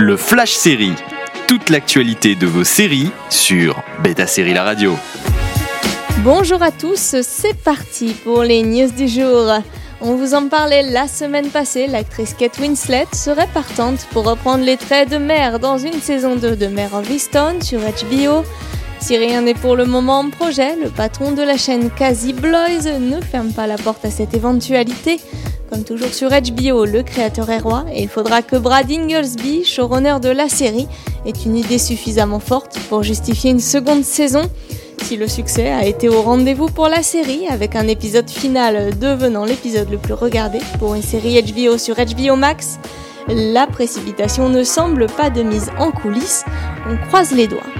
Le Flash Série. Toute l'actualité de vos séries sur Beta Série La Radio. Bonjour à tous, c'est parti pour les news du jour. On vous en parlait la semaine passée, l'actrice Kate Winslet serait partante pour reprendre les traits de mère dans une saison 2 de Mare of Easton sur HBO. Si rien n'est pour le moment en projet, le patron de la chaîne Casey Bloys ne ferme pas la porte à cette éventualité. Comme toujours sur HBO, le créateur est roi et il faudra que Brad Inglesby, showrunner de la série, ait une idée suffisamment forte pour justifier une seconde saison. Si le succès a été au rendez-vous pour la série, avec un épisode final devenant l'épisode le plus regardé pour une série HBO sur HBO Max, la précipitation ne semble pas de mise en coulisses, on croise les doigts.